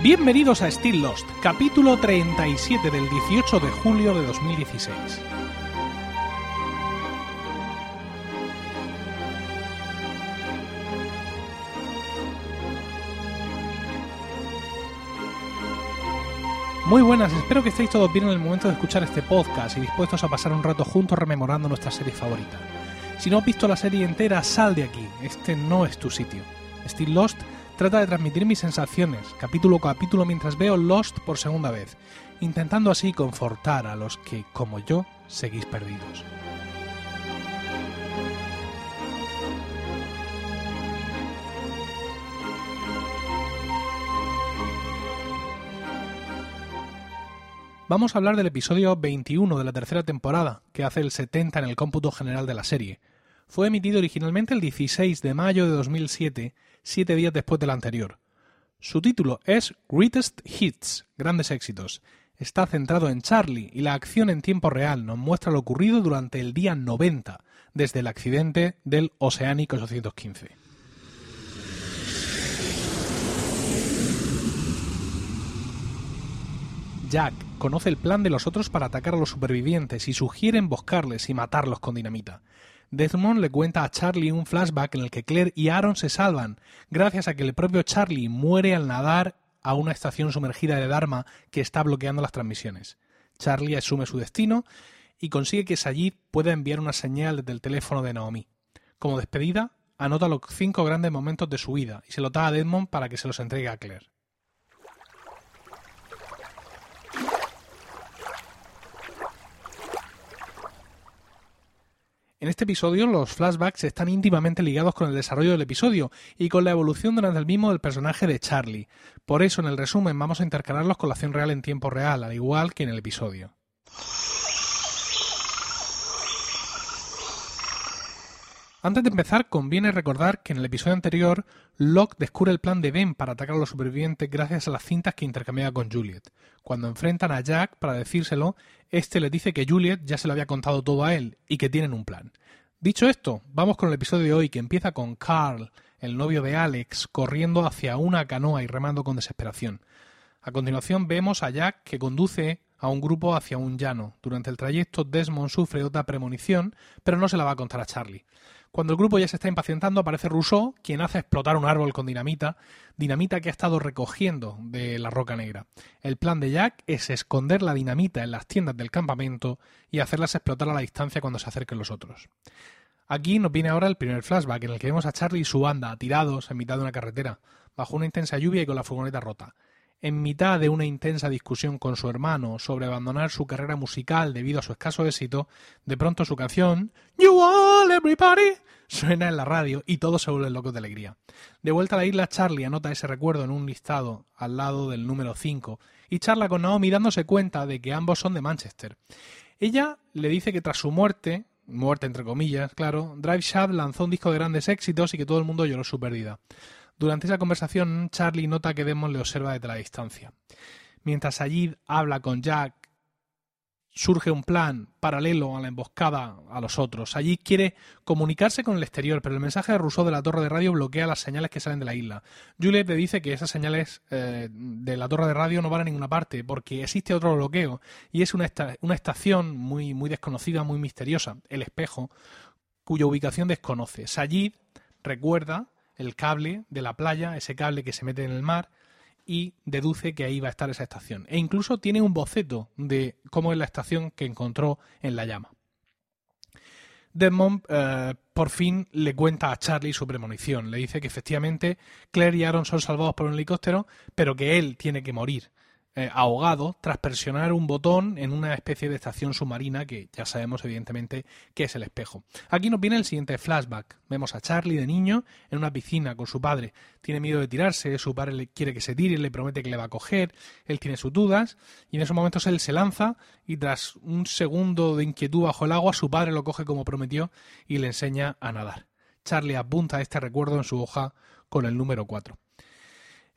Bienvenidos a Still Lost, capítulo 37 del 18 de julio de 2016. Muy buenas, espero que estéis todos bien en el momento de escuchar este podcast y dispuestos a pasar un rato juntos rememorando nuestra serie favorita. Si no has visto la serie entera, sal de aquí, este no es tu sitio. Still Lost trata de transmitir mis sensaciones, capítulo a capítulo, mientras veo Lost por segunda vez, intentando así confortar a los que, como yo, seguís perdidos. Vamos a hablar del episodio 21 de la tercera temporada, que hace el 70 en el cómputo general de la serie. Fue emitido originalmente el 16 de mayo de 2007, siete días después del anterior. Su título es Greatest Hits, grandes éxitos. Está centrado en Charlie y la acción en tiempo real nos muestra lo ocurrido durante el día 90, desde el accidente del Oceanic 815. Jack conoce el plan de los otros para atacar a los supervivientes y sugiere emboscarles y matarlos con dinamita. Desmond le cuenta a Charlie un flashback en el que Claire y Aaron se salvan, gracias a que el propio Charlie muere al nadar a una estación sumergida de Dharma que está bloqueando las transmisiones. Charlie asume su destino y consigue que Sayid pueda enviar una señal desde el teléfono de Naomi. Como despedida, anota los cinco grandes momentos de su vida y se los da a Desmond para que se los entregue a Claire. En este episodio los flashbacks están íntimamente ligados con el desarrollo del episodio y con la evolución durante el mismo del personaje de Charlie. Por eso en el resumen vamos a intercalarlos con la acción real en tiempo real, al igual que en el episodio. Antes de empezar, conviene recordar que en el episodio anterior, Locke descubre el plan de Ben para atacar a los supervivientes gracias a las cintas que intercambia con Juliet. Cuando enfrentan a Jack para decírselo, este le dice que Juliet ya se lo había contado todo a él y que tienen un plan. Dicho esto, vamos con el episodio de hoy que empieza con Carl, el novio de Alex, corriendo hacia una canoa y remando con desesperación. A continuación vemos a Jack que conduce a un grupo hacia un llano. Durante el trayecto Desmond sufre otra premonición, pero no se la va a contar a Charlie. Cuando el grupo ya se está impacientando, aparece Rousseau, quien hace explotar un árbol con dinamita, dinamita que ha estado recogiendo de la roca negra. El plan de Jack es esconder la dinamita en las tiendas del campamento y hacerlas explotar a la distancia cuando se acerquen los otros. Aquí nos viene ahora el primer flashback, en el que vemos a Charlie y su banda tirados en mitad de una carretera, bajo una intensa lluvia y con la furgoneta rota en mitad de una intensa discusión con su hermano sobre abandonar su carrera musical debido a su escaso éxito, de pronto su canción You All Everybody suena en la radio y todos se vuelven locos de alegría. De vuelta a la isla, Charlie anota ese recuerdo en un listado al lado del número 5 y charla con Naomi dándose cuenta de que ambos son de Manchester. Ella le dice que tras su muerte, muerte entre comillas, claro, Drive Shaft lanzó un disco de grandes éxitos y que todo el mundo lloró su pérdida. Durante esa conversación, Charlie nota que Desmond le observa desde la distancia. Mientras Sayid habla con Jack, surge un plan paralelo a la emboscada a los otros. Sayid quiere comunicarse con el exterior, pero el mensaje de Rousseau de la torre de radio bloquea las señales que salen de la isla. Juliet le dice que esas señales eh, de la torre de radio no van a ninguna parte, porque existe otro bloqueo, y es una, una estación muy, muy desconocida, muy misteriosa, el espejo, cuya ubicación desconoce. Sayid recuerda el cable de la playa, ese cable que se mete en el mar, y deduce que ahí va a estar esa estación. E incluso tiene un boceto de cómo es la estación que encontró en la llama. Desmond eh, por fin le cuenta a Charlie su premonición. Le dice que efectivamente Claire y Aaron son salvados por un helicóptero, pero que él tiene que morir. Eh, ahogado tras presionar un botón en una especie de estación submarina que ya sabemos evidentemente que es el espejo. Aquí nos viene el siguiente flashback. Vemos a Charlie de niño en una piscina con su padre. Tiene miedo de tirarse, su padre le quiere que se tire, le promete que le va a coger, él tiene sus dudas y en esos momentos él se lanza y tras un segundo de inquietud bajo el agua su padre lo coge como prometió y le enseña a nadar. Charlie apunta este recuerdo en su hoja con el número 4.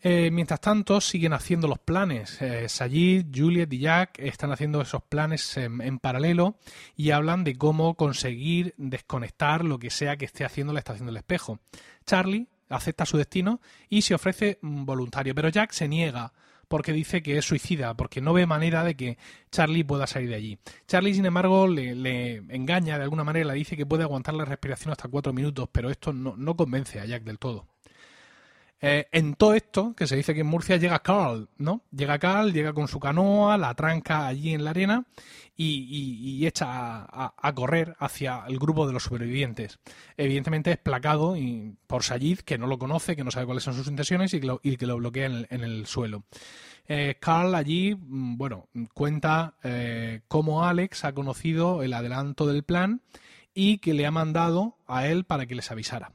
Eh, mientras tanto, siguen haciendo los planes. Eh, Sayid, Juliet y Jack están haciendo esos planes en, paralelo y hablan de cómo conseguir desconectar lo que sea que esté haciendo la estación del espejo. Charlie acepta su destino y se ofrece voluntario, pero Jack se niega porque dice que es suicida, porque no ve manera de que Charlie pueda salir de allí. Charlie, sin embargo, le, engaña de alguna manera, le dice que puede aguantar la respiración hasta cuatro minutos, pero esto no convence a Jack del todo. Eh, en todo esto, que se dice que en Murcia llega Carl, ¿no? Llega Carl, llega con su canoa, la tranca allí en la arena y, echa a, correr hacia el grupo de los supervivientes. Evidentemente es placado por Sayid, que no lo conoce, que no sabe cuáles son sus intenciones y que lo, bloquea en el, suelo. Eh, Carl allí, mm, bueno, cuenta eh, cómo Alex ha conocido el adelanto del plan y que le ha mandado a él para que les avisara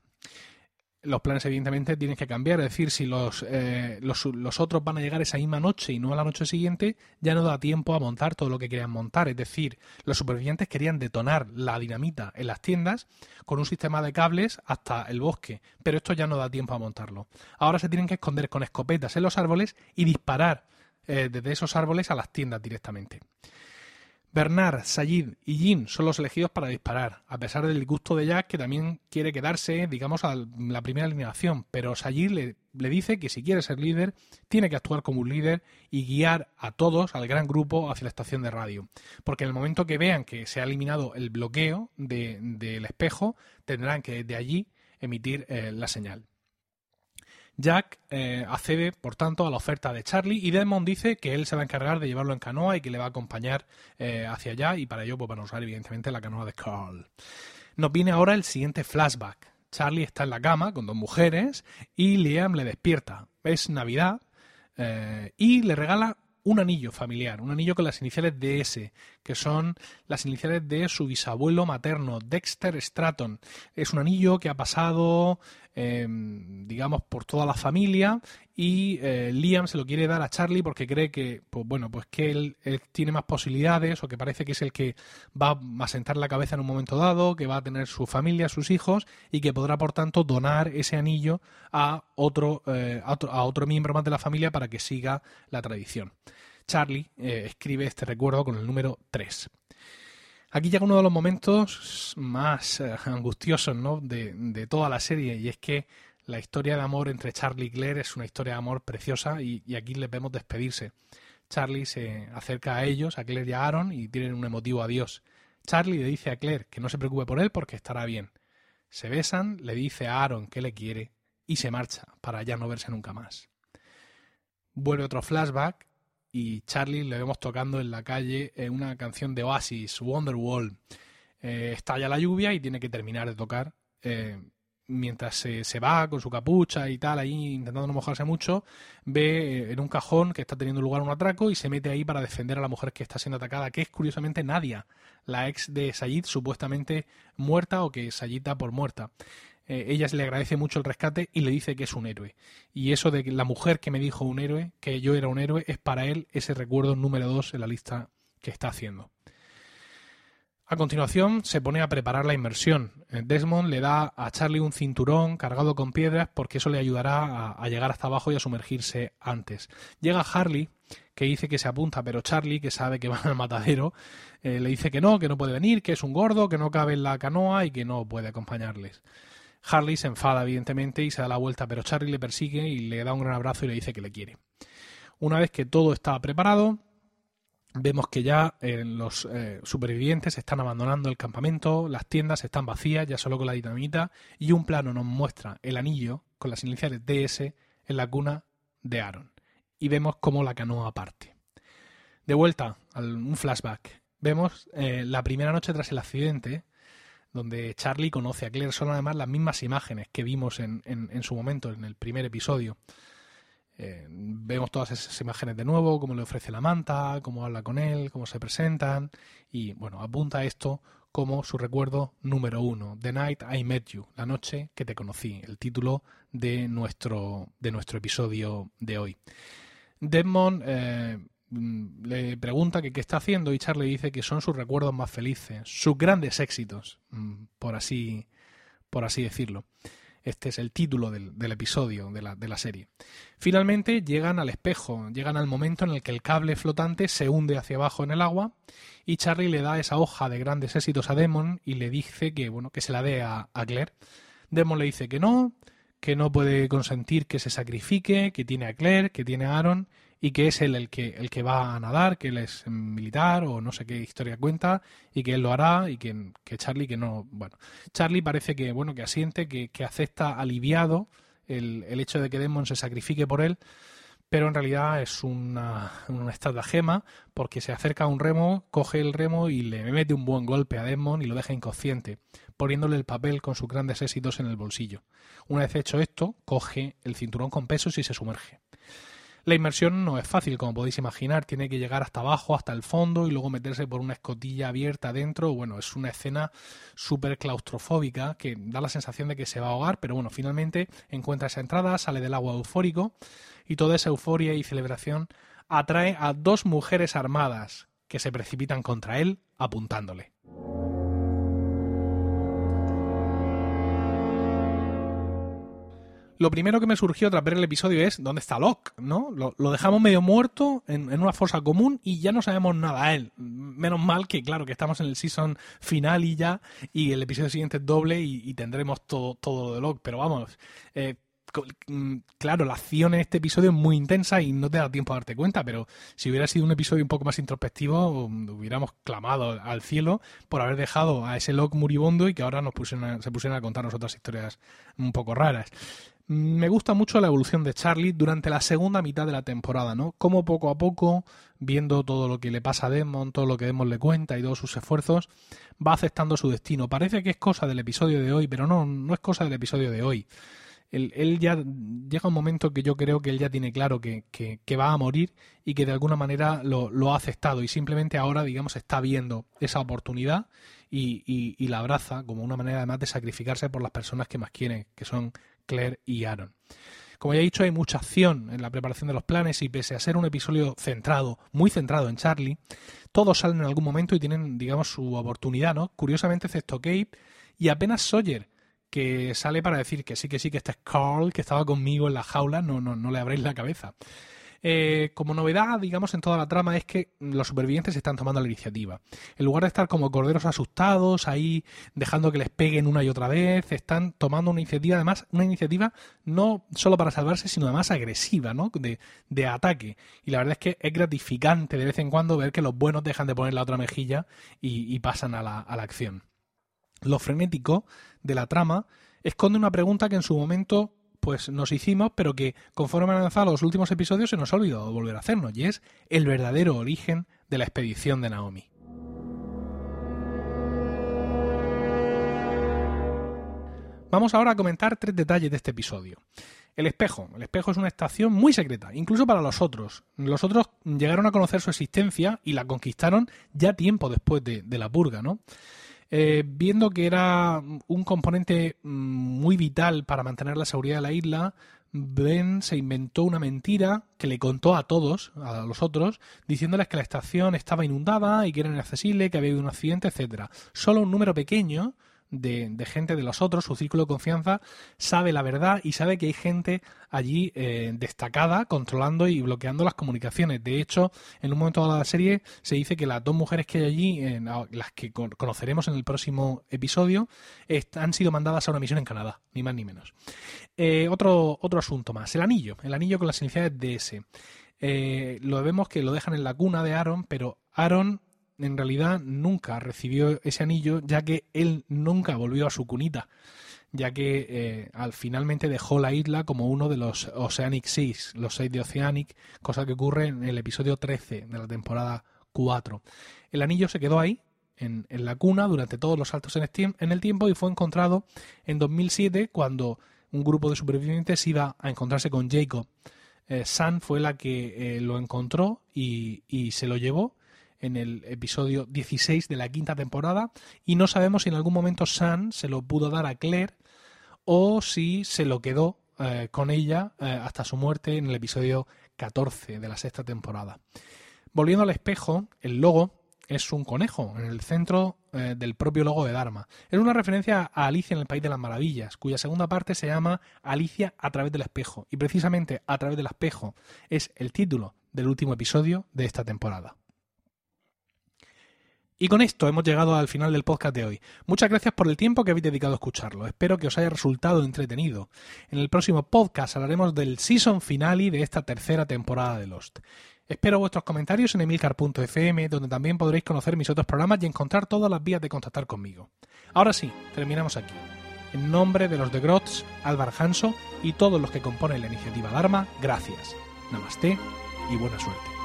los planes evidentemente tienen que cambiar. Es decir, si los, eh, los, otros van a llegar esa misma noche y no a la noche siguiente, ya no da tiempo a montar todo lo que querían montar. Es decir, los supervivientes querían detonar la dinamita en las tiendas con un sistema de cables hasta el bosque, pero esto ya no da tiempo a montarlo. Ahora se tienen que esconder con escopetas en los árboles y disparar eh, desde esos árboles a las tiendas directamente. Bernard, Sayid y Jin son los elegidos para disparar, a pesar del gusto de Jack que también quiere quedarse, digamos, a la primera alineación, pero Sayid le, le, dice que si quiere ser líder, tiene que actuar como un líder y guiar a todos, al gran grupo, hacia la estación de radio, porque en el momento que vean que se ha eliminado el bloqueo del espejo, tendrán que desde allí emitir eh, la señal. Jack eh, accede, por tanto, a la oferta de Charlie y Desmond dice que él se va a encargar de llevarlo en canoa y que le va a acompañar eh, hacia allá y para ello pues, van a usar evidentemente la canoa de Carl. Nos viene ahora el siguiente flashback. Charlie está en la cama con dos mujeres y Liam le despierta. Es Navidad eh, y le regala un anillo familiar, un anillo con las iniciales de S, que son las iniciales de su bisabuelo materno, Dexter Stratton. Es un anillo que ha pasado, em, digamos, por toda la familia y eh, Liam se lo quiere dar a Charlie porque cree que, pues bueno, pues que él, tiene más posibilidades o que parece que es el que va a sentar la cabeza en un momento dado, que va a tener su familia, sus hijos y que podrá, por tanto, donar ese anillo a otro, eh, a otro, a otro miembro más de la familia para que siga la tradición. Charlie eh, escribe este recuerdo con el número 3. Aquí llega uno de los momentos más eh, angustiosos de, toda la serie y es que la historia de amor entre Charlie y Claire es una historia de amor preciosa y, aquí les vemos despedirse. Charlie se acerca a ellos, a Claire y a Aaron, y tienen un emotivo adiós. Charlie le dice a Claire que no se preocupe por él porque estará bien. Se besan, le dice a Aaron que le quiere y se marcha para ya no verse nunca más. Vuelve otro flashback y Charlie le vemos tocando en la calle en una canción de Oasis, Wonderwall. Eh, estalla la lluvia y tiene que terminar de tocar. Eh, mientras se, se, va con su capucha y tal, ahí intentando no mojarse mucho, ve eh, en un cajón que está teniendo lugar un atraco y se mete ahí para defender a la mujer que está siendo atacada, que es curiosamente Nadia, la ex de Sayid, supuestamente muerta o que Sayid da por muerta. Eh, ella le agradece mucho el rescate y le dice que es un héroe. Y eso de que la mujer que me dijo un héroe, que yo era un héroe, es para él ese recuerdo número dos en la lista que está haciendo. A continuación se pone a preparar la inmersión. Eh, Desmond le da a Charlie un cinturón cargado con piedras porque eso le ayudará a, llegar hasta abajo y a sumergirse antes. Llega Harley que dice que se apunta, pero Charlie, que sabe que va al matadero, eh, le dice que no, que no puede venir, que es un gordo, que no cabe en la canoa y que no puede acompañarles. Harley se enfada, evidentemente, y se da la vuelta, pero Charlie le persigue y le da un gran abrazo y le dice que le quiere. Una vez que todo está preparado, vemos que ya eh, los eh, supervivientes están abandonando el campamento, las tiendas están vacías, ya solo con la dinamita, y un plano nos muestra el anillo con las iniciales DS en la cuna de Aaron. Y vemos cómo la canoa parte. De vuelta a un flashback. Vemos eh, la primera noche tras el accidente, donde Charlie conoce a Claire. Son además las mismas imágenes que vimos en, su momento, en el primer episodio. Eh, vemos todas esas imágenes de nuevo, cómo le ofrece la manta, cómo habla con él, cómo se presentan. Y bueno, apunta esto como su recuerdo número uno, The Night I Met You, la noche que te conocí, el título de nuestro, de nuestro episodio de hoy. Desmond eh, le pregunta que qué está haciendo y Charlie dice que son sus recuerdos más felices, sus grandes éxitos, mm, por así, por así decirlo. Este es el título del, episodio de la, de la, serie. Finalmente llegan al espejo, llegan al momento en el que el cable flotante se hunde hacia abajo en el agua y Charlie le da esa hoja de grandes éxitos a Demon y le dice que, bueno, que se la dé a, a Claire. Demon le dice que no, que no puede consentir que se sacrifique, que tiene a Claire, que tiene a Aaron y que es él el que, el que va a nadar, que él es militar o no sé qué historia cuenta y que él lo hará y que, que Charlie que no, bueno, Charlie parece que, bueno, que asiente, que, que acepta aliviado el, el hecho de que Desmond se sacrifique por él, pero en realidad es una, una estratagema porque se acerca a un remo, coge el remo y le mete un buen golpe a Desmond y lo deja inconsciente, poniéndole el papel con sus grandes éxitos en el bolsillo. Una vez hecho esto, coge el cinturón con pesos y se sumerge. La inmersión no es fácil, como podéis imaginar, tiene que llegar hasta abajo, hasta el fondo y luego meterse por una escotilla abierta adentro. Bueno, es una escena súper claustrofóbica que da la sensación de que se va a ahogar, pero bueno, finalmente encuentra esa entrada, sale del agua eufórico y toda esa euforia y celebración atrae a dos mujeres armadas que se precipitan contra él apuntándole. Lo primero que me surgió tras ver el episodio es ¿dónde está Locke? ¿no? Lo, dejamos medio muerto en, una fosa común y ya no sabemos nada a él. Menos mal que, claro, que estamos en el season final y ya, y el episodio siguiente es doble y, tendremos todo, todo lo de Locke. Pero vamos, eh, mm, claro, la acción en este episodio es muy intensa y no te da tiempo a darte cuenta, pero si hubiera sido un episodio un poco más introspectivo, mm, hubiéramos clamado al cielo por haber dejado a ese Locke moribundo y que ahora nos pusieran, se pusieran a contarnos otras historias un poco raras. Me gusta mucho la evolución de Charlie durante la segunda mitad de la temporada, ¿no? Como poco a poco, viendo todo lo que le pasa a Desmond, todo lo que Desmond le cuenta y todos sus esfuerzos, va aceptando su destino. Parece que es cosa del episodio de hoy, pero no, no es cosa del episodio de hoy. Él, ya llega un momento que yo creo que él ya tiene claro que, que, va a morir y que de alguna manera lo, lo, ha aceptado y simplemente ahora, digamos, está viendo esa oportunidad y, y, y la abraza como una manera además de sacrificarse por las personas que más quiere, que son Claire y Aaron. Como ya he dicho, hay mucha acción en la preparación de los planes y pese a ser un episodio centrado, muy centrado en Charlie, todos salen en algún momento y tienen, digamos, su oportunidad, ¿no? Curiosamente, excepto Kate y apenas Sawyer, que sale para decir que sí, que sí, que este es Carl, que estaba conmigo en la jaula, no, no, no le abréis la cabeza. Eh, como novedad, digamos, en toda la trama es que los supervivientes están tomando la iniciativa. En lugar de estar como corderos asustados, ahí dejando que les peguen una y otra vez, están tomando una iniciativa, además, una iniciativa no solo para salvarse, sino además agresiva, ¿no? De, ataque. Y la verdad es que es gratificante de vez en cuando ver que los buenos dejan de poner la otra mejilla y, pasan a la acción. Lo frenético de la trama esconde una pregunta que en su momento pues nos hicimos, pero que conforme han avanzado los últimos episodios se nos ha olvidado volver a hacernos, y es el verdadero origen de la expedición de Naomi. Vamos ahora a comentar tres detalles de este episodio. El espejo. El espejo es una estación muy secreta, incluso para los otros. Los otros llegaron a conocer su existencia y la conquistaron ya tiempo después de, de la purga, ¿no? Eh, viendo que era un componente mm, muy vital para mantener la seguridad de la isla, Ben se inventó una mentira que le contó a todos, a los otros, diciéndoles que la estación estaba inundada y que era inaccesible, que había habido un accidente, etcétera. Solo un número pequeño de, gente de los otros, su círculo de confianza, sabe la verdad y sabe que hay gente allí eh, destacada controlando y bloqueando las comunicaciones. De hecho, en un momento de la serie se dice que las dos mujeres que hay allí, las que conoceremos en el próximo episodio, han sido mandadas a una misión en Canadá, ni más ni menos. Eh, otro, otro asunto más, el anillo, el anillo con las iniciales DS. Eh, lo vemos que lo dejan en la cuna de Aaron, pero Aaron en realidad nunca recibió ese anillo, ya que él nunca volvió a su cunita, ya que eh, al finalmente dejó la isla como uno de los Oceanic Seas, los seis de Oceanic, cosa que ocurre en el episodio 13 de la temporada 4. El anillo se quedó ahí, en, la cuna, durante todos los saltos en el tiempo y fue encontrado en 2007 cuando un grupo de supervivientes iba a encontrarse con Jacob. Eh, San fue la que eh, lo encontró y, y se lo llevó en el episodio 16 de la quinta temporada y no sabemos si en algún momento Sam se lo pudo dar a Claire o si se lo quedó eh, con ella eh, hasta su muerte en el episodio 14 de la sexta temporada. Volviendo al espejo, el logo es un conejo en el centro eh, del propio logo de Dharma. Es una referencia a Alicia en el País de las Maravillas, cuya segunda parte se llama Alicia a través del espejo. Y precisamente a través del espejo es el título del último episodio de esta temporada. Y con esto hemos llegado al final del podcast de hoy. Muchas gracias por el tiempo que habéis dedicado a escucharlo. Espero que os haya resultado entretenido. En el próximo podcast hablaremos del season finale de esta tercera temporada de Lost. Espero vuestros comentarios en emilcar.fm, donde también podréis conocer mis otros programas y encontrar todas las vías de contactar conmigo. Ahora sí, terminamos aquí. En nombre de los de Grots, Álvaro Hanso y todos los que componen la iniciativa Dharma, gracias. Namaste y buena suerte.